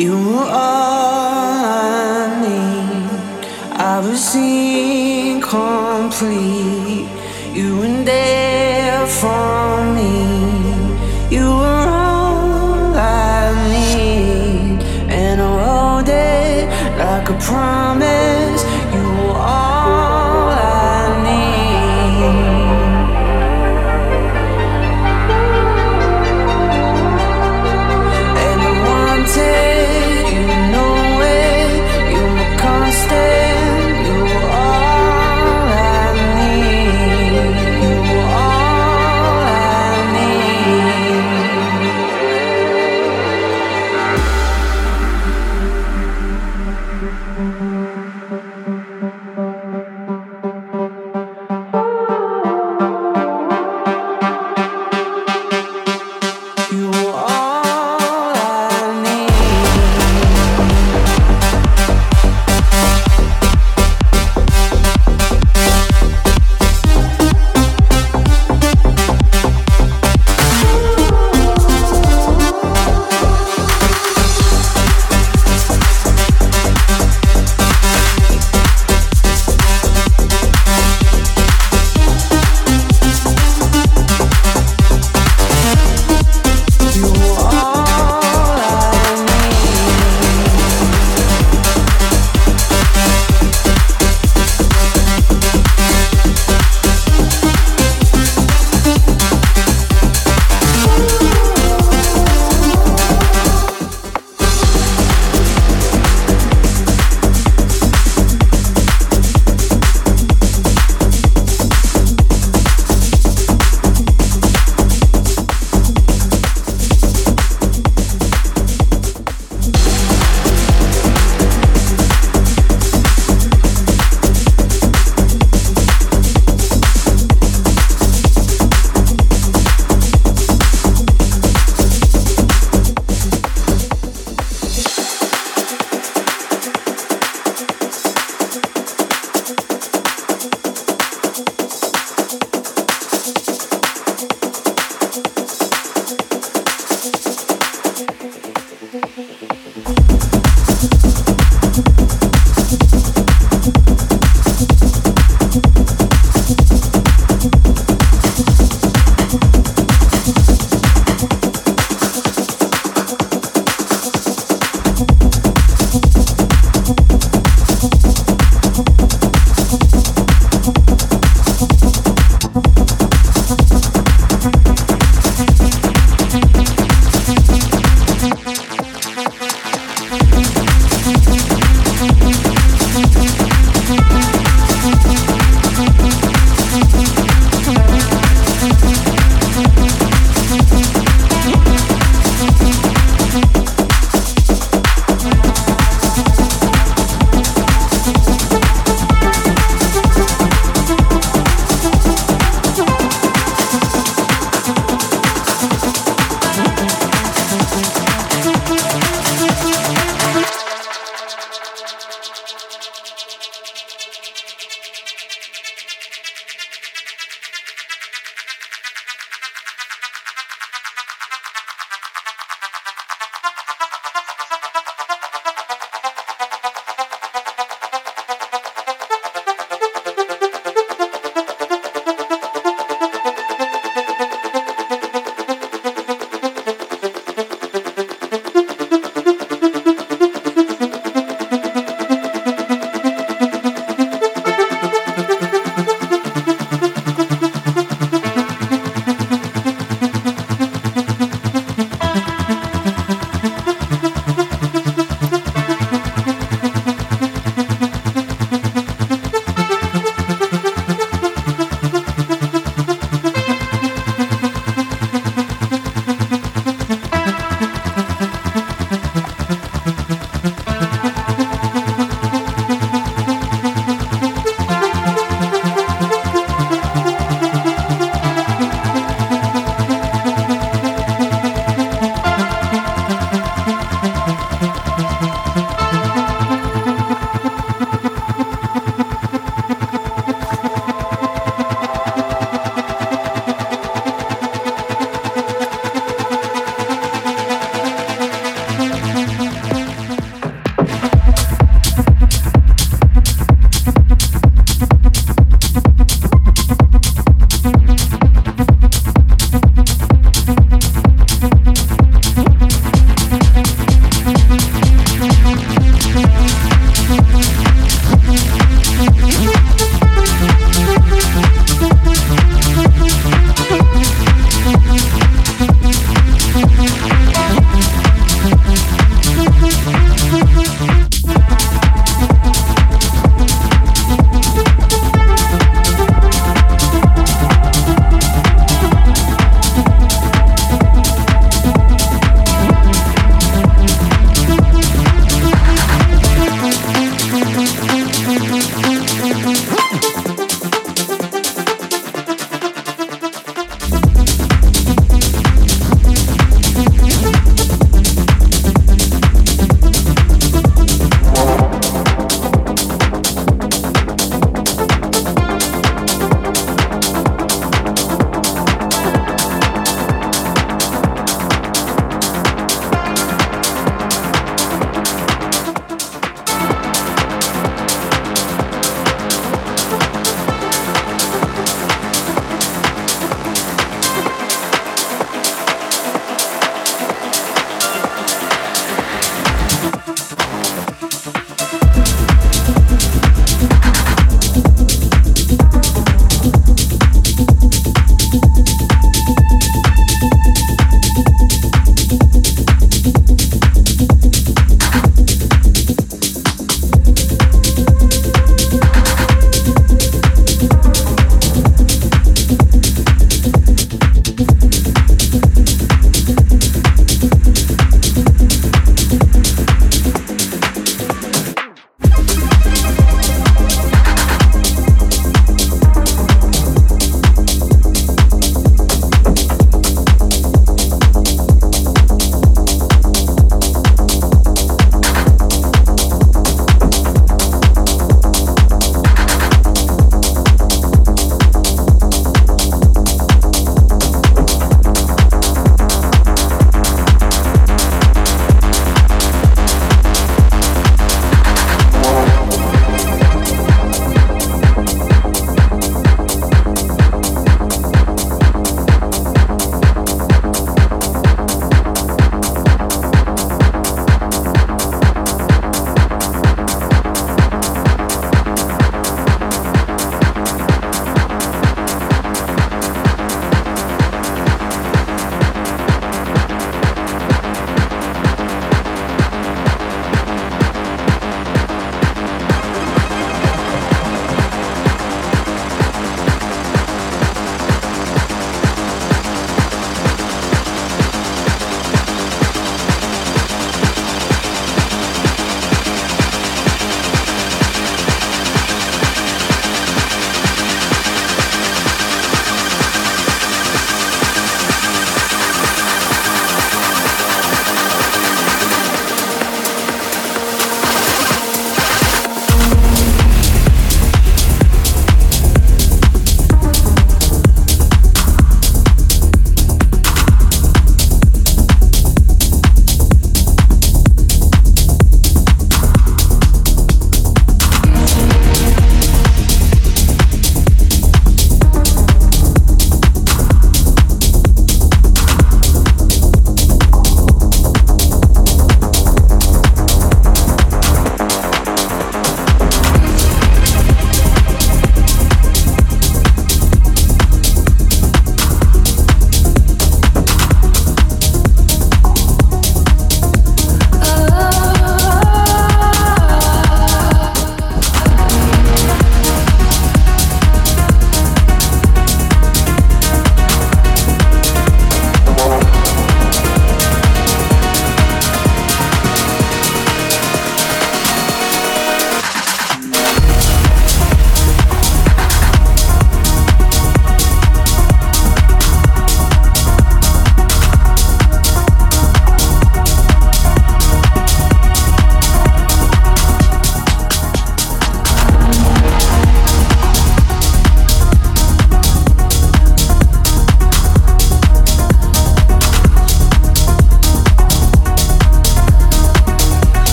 You are I need. I was incomplete. You were there for.